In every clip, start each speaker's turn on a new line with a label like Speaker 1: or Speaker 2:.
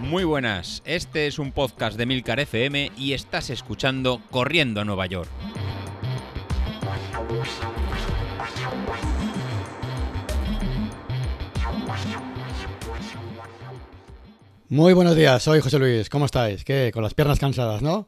Speaker 1: Muy buenas, este es un podcast de Milcar FM y estás escuchando Corriendo a Nueva York.
Speaker 2: Muy buenos días, soy José Luis, ¿cómo estáis? ¿Qué? Con las piernas cansadas, ¿no?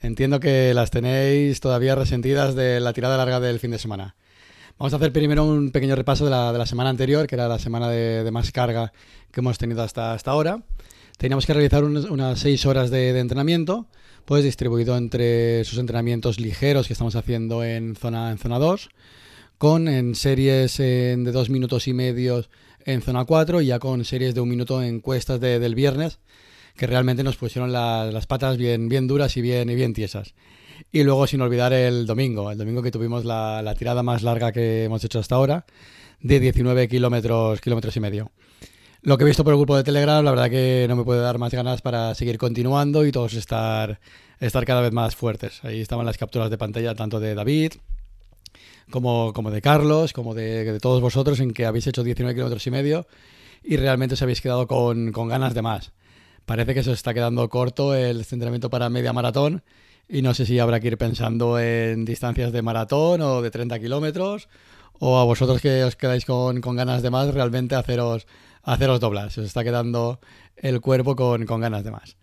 Speaker 2: Entiendo que las tenéis todavía resentidas de la tirada larga del fin de semana. Vamos a hacer primero un pequeño repaso de la, semana anterior, que era la semana de, más carga que hemos tenido hasta, hasta ahora. Teníamos que realizar unas 6 horas de, entrenamiento, pues distribuido entre esos entrenamientos ligeros que estamos haciendo en zona, en zona 2, con en series de 2 minutos y medio en zona 4 y ya con series de un minuto en cuestas del viernes, que realmente nos pusieron las patas bien, bien duras y bien, y bien tiesas. Y luego sin olvidar el domingo, el domingo que tuvimos la, tirada más larga que hemos hecho hasta ahora, de 19 kilómetros, kilómetros y medio. Lo que he visto por el grupo de Telegram, la verdad que no me puede dar más ganas para seguir continuando y todos estar, estar cada vez más fuertes. Ahí estaban las capturas de pantalla tanto de David, como, como de Carlos, como de, todos vosotros, en que habéis hecho 19 kilómetros y medio y realmente os habéis quedado con, ganas de más. Parece que se está quedando corto el centramiento para media maratón y no sé si habrá que ir pensando en distancias de maratón o de 30 kilómetros o a vosotros que os quedáis con, ganas de más, realmente haceros, haceros doblar. Se os está quedando el cuerpo con, ganas de más.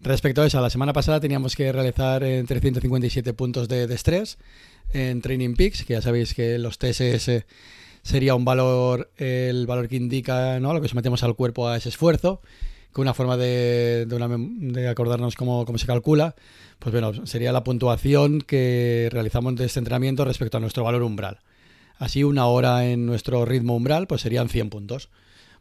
Speaker 2: Respecto a eso, la semana pasada teníamos que realizar 357 puntos de, de estrés en Training Peaks, que ya sabéis que los TSS sería un valor, el valor que indica ¿no? lo que sometemos al cuerpo a ese esfuerzo, que una forma de, acordarnos cómo, cómo, se calcula, pues bueno, sería la puntuación que realizamos de este entrenamiento respecto a nuestro valor umbral. Así una hora en nuestro ritmo umbral, pues serían 100 puntos.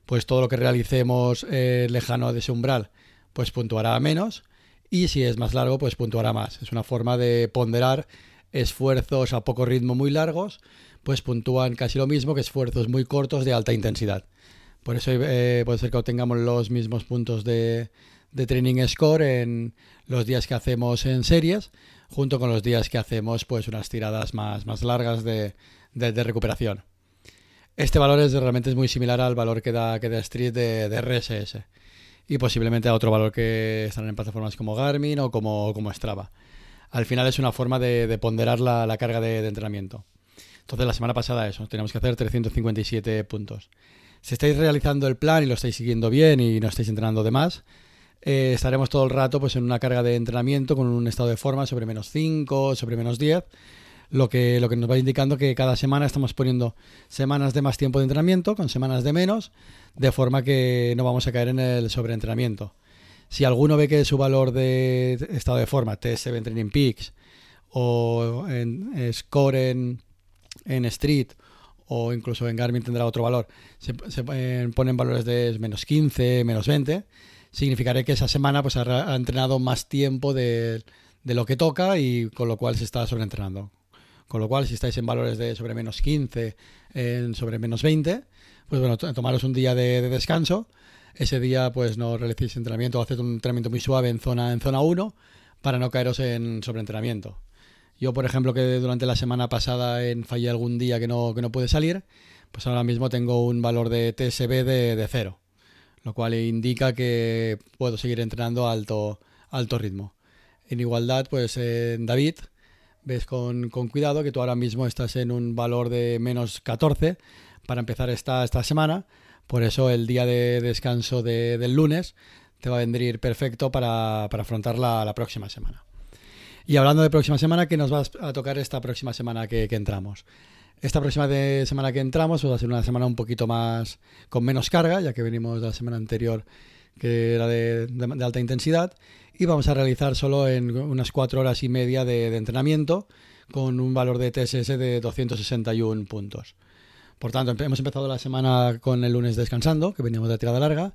Speaker 2: Pues todo lo que realicemos eh, lejano de ese umbral, pues puntuará menos. Y si es más largo, pues puntuará más. Es una forma de ponderar esfuerzos a poco ritmo muy largos, pues puntúan casi lo mismo que esfuerzos muy cortos de alta intensidad. Por eso eh, puede ser que obtengamos los mismos puntos de, training score en los días que hacemos en series, junto con los días que hacemos pues unas tiradas más, más largas de, recuperación. Este valor es, realmente es muy similar al valor que da, que da Street de, de, RSS y posiblemente a otro valor que están en plataformas como Garmin o como, como Strava al final es una forma de, ponderar la, carga de, entrenamiento. Entonces, la semana pasada eso, teníamos que hacer 357 puntos. Si estáis realizando el plan y lo estáis siguiendo bien y no estáis entrenando de más, eh, estaremos todo el rato pues, en una carga de entrenamiento con un estado de forma sobre menos 5, sobre menos 10, lo que, lo que nos va indicando que cada semana estamos poniendo semanas de más tiempo de entrenamiento con semanas de menos, de forma que no vamos a caer en el sobreentrenamiento. Si alguno ve que su valor de estado de forma, TS7 en Training Peaks, o en Score en, Street, o incluso en Garmin tendrá otro valor, se, ponen valores de menos 15, menos 20, significará que esa semana pues ha, entrenado más tiempo de, lo que toca y con lo cual se está sobreentrenando. Con lo cual, si estáis en valores de sobre menos 15, en sobre menos 20, pues bueno, tomaros un día de descanso ese día pues no realicéis entrenamiento o haced un entrenamiento muy suave en zona, en zona 1 para no caeros en sobreentrenamiento. Yo, por ejemplo, que durante la semana pasada en fallé algún día que no, que no pude salir, pues ahora mismo tengo un valor de TSB de, de cero, lo cual indica que puedo seguir entrenando a alto, alto ritmo. En igualdad, pues en David, ves con, con, cuidado que tú ahora mismo estás en un valor de menos 14 para empezar esta, esta semana, por eso el día de descanso del lunes te va a venir perfecto para, afrontar la, próxima semana. Y hablando de próxima semana, ¿qué nos va a tocar esta próxima semana que, entramos? Esta próxima semana que entramos va a ser una semana un poquito más con menos carga, ya que venimos de la semana anterior que era de, alta intensidad, y vamos a realizar solo en unas cuatro horas y media de entrenamiento con un valor de TSS de 261 puntos. Por tanto, hemos empezado la semana con el lunes descansando, que veníamos de tirada larga,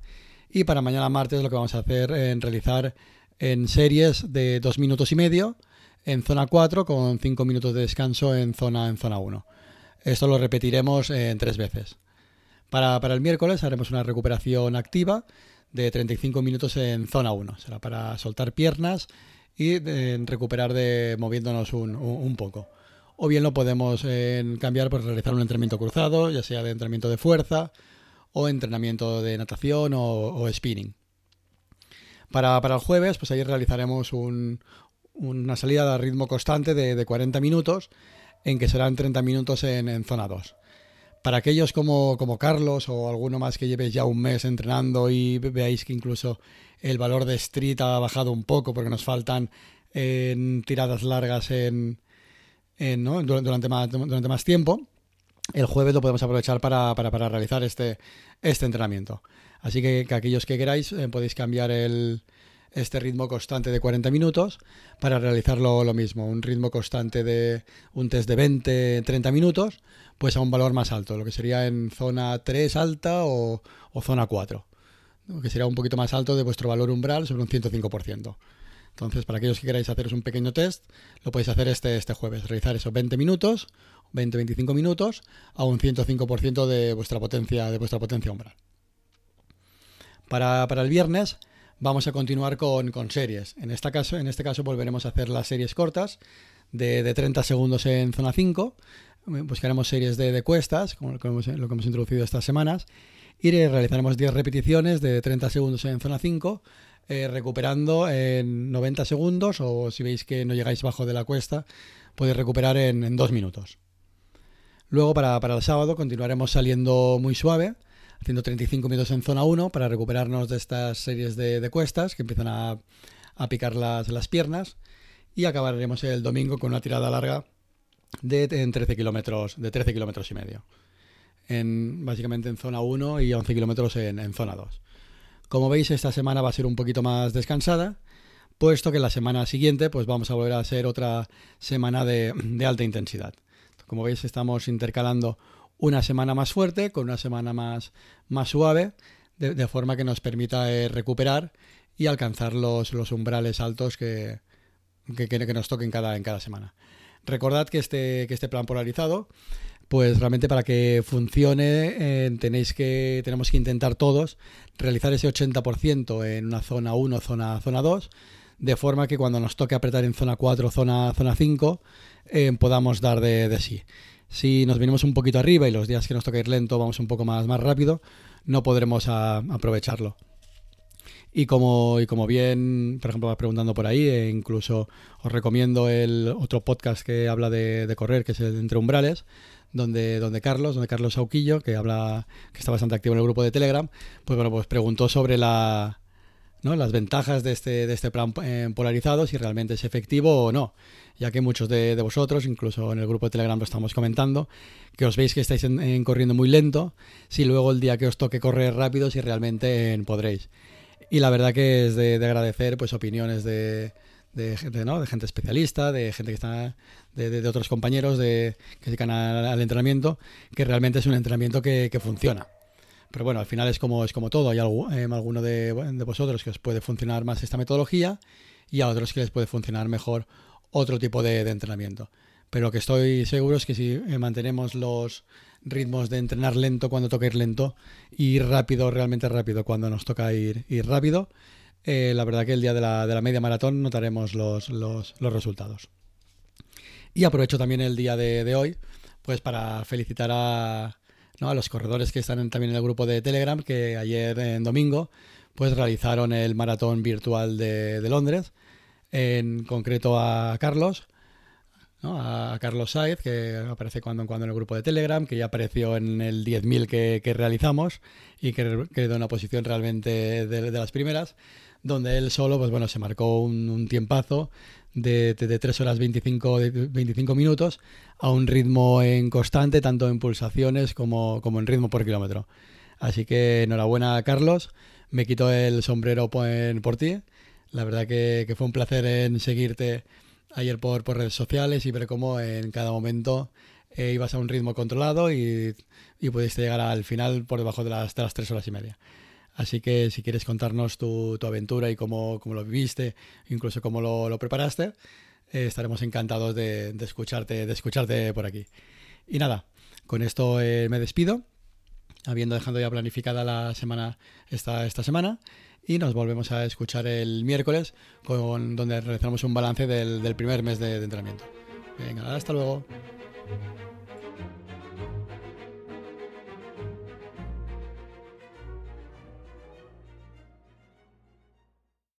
Speaker 2: y para mañana martes lo que vamos a hacer es realizar en series de dos minutos y medio en zona 4 con 5 minutos de descanso en zona, en zona 1. Esto lo repetiremos en tres veces. Para, el miércoles haremos una recuperación activa de 35 minutos en zona 1. Será para soltar piernas y recuperar de moviéndonos un poco o bien lo podemos cambiar por realizar un entrenamiento cruzado, ya sea de entrenamiento de fuerza o entrenamiento de natación o, spinning. Para, el jueves, pues ahí realizaremos una salida a ritmo constante de, 40 minutos, en que serán 30 minutos en, zona 2. Para aquellos como, como, Carlos o alguno más que lleve ya un mes entrenando y veáis que incluso el valor de street ha bajado un poco porque nos faltan en tiradas largas en, durante, más, durante más tiempo, el jueves lo podemos aprovechar para, realizar este, este entrenamiento. Así que, aquellos que queráis eh, podéis cambiar el, este ritmo constante de 40 minutos para realizarlo lo mismo, un ritmo constante de un test de 20, 30 minutos, pues a un valor más alto, lo que sería en zona 3 alta o, o zona 4, que sería un poquito más alto de vuestro valor umbral sobre un 105%. Entonces, para aquellos que queráis haceros un pequeño test, lo podéis hacer este, este jueves. Realizar esos 20 minutos, 20-25 minutos, a un 105% de vuestra potencia, de vuestra potencia umbral. Para, el viernes vamos a continuar con, series. En, esta caso, en este caso volveremos a hacer las series cortas de, 30 segundos en zona 5. Buscaremos series de, cuestas, como lo que hemos introducido estas semanas. Y realizaremos 10 repeticiones de 30 segundos en zona 5 eh, recuperando en 90 segundos o si veis que no llegáis bajo de la cuesta, podéis recuperar en, dos minutos. Luego para, el sábado continuaremos saliendo muy suave, haciendo 35 minutos en zona 1 para recuperarnos de estas series de, cuestas que empiezan a, picar las, las, piernas y acabaremos el domingo con una tirada larga de 13 kilómetros de 13 kilómetros y medio. En, básicamente en zona 1 y 11 kilómetros en, zona 2. Como veis, esta semana va a ser un poquito más descansada, puesto que la semana siguiente pues vamos a volver a ser otra semana de, alta intensidad. Como veis, estamos intercalando una semana más fuerte con una semana más, más suave, de, forma que nos permita eh, recuperar y alcanzar los, los umbrales altos que, que, que, nos toquen cada, en cada semana. Recordad que este, que este plan polarizado pues realmente para que funcione eh, tenéis que, tenemos que intentar todos realizar ese 80% en una zona 1, zona, zona 2, de forma que cuando nos toque apretar en zona 4, zona, zona 5, eh, podamos dar de, sí. Si nos venimos un poquito arriba y los días que nos toca ir lento vamos un poco más, más rápido, no podremos aprovecharlo. Y como, y como bien, por ejemplo, vas preguntando por ahí, e incluso os recomiendo el otro podcast que habla de, de correr, que es el de Entre Umbrales, donde, donde Carlos, donde Carlos Sauquillo, que habla, que está bastante activo en el grupo de Telegram, pues bueno, pues preguntó sobre ¿no? las ventajas de este, de este plan eh, polarizado, si realmente es efectivo o no, ya que muchos de, vosotros, incluso en el grupo de Telegram lo estamos comentando, que os veis que estáis corriendo muy lento, si luego el día que os toque correr rápido, si realmente podréis. Y la verdad que es de agradecer pues opiniones de, de gente, ¿no? de gente especialista, de gente que está, de, otros compañeros de, que se dedican al, entrenamiento, que realmente es un entrenamiento que, funciona. Pero bueno, al final es como, es como todo. Hay algo, eh, alguno de, vosotros que os puede funcionar más esta metodología y a otros que les puede funcionar mejor otro tipo de, entrenamiento. Pero lo que estoy seguro es que si eh, mantenemos los ritmos de entrenar lento cuando toca ir lento y rápido, realmente rápido cuando nos toca ir, ir rápido, eh, la verdad que el día de la, de la media maratón notaremos los, los, resultados. Y aprovecho también el día de, hoy pues para felicitar a, a los corredores que están también en el grupo de Telegram, que ayer en domingo pues realizaron el maratón virtual de, Londres, en concreto a Carlos, a Carlos Saez, que aparece cuando en cuando en el grupo de Telegram, que ya apareció en el 10.000 que, que, realizamos y que quedó en una posición realmente de, de las primeras donde él solo, pues bueno, se marcó un, tiempazo de, de, 3 horas 25, 25 minutos a un ritmo en constante, tanto en pulsaciones como, como en ritmo por kilómetro. Así que enhorabuena, Carlos. Me quito el sombrero por, ti. La verdad que, fue un placer en seguirte ayer por, por redes sociales y ver cómo en cada momento eh, ibas a un ritmo controlado y, y pudiste llegar al final por debajo de las, de las 3 horas y media. Así que si quieres contarnos tu, aventura y cómo, lo viviste, incluso cómo lo, preparaste, eh, estaremos encantados de, escucharte, de escucharte por aquí. Y nada, con esto eh, me despido, habiendo dejado ya planificada la semana esta, esta semana. Y nos volvemos a escuchar el miércoles, con, donde realizamos un balance del, primer mes de entrenamiento. Venga, hasta luego.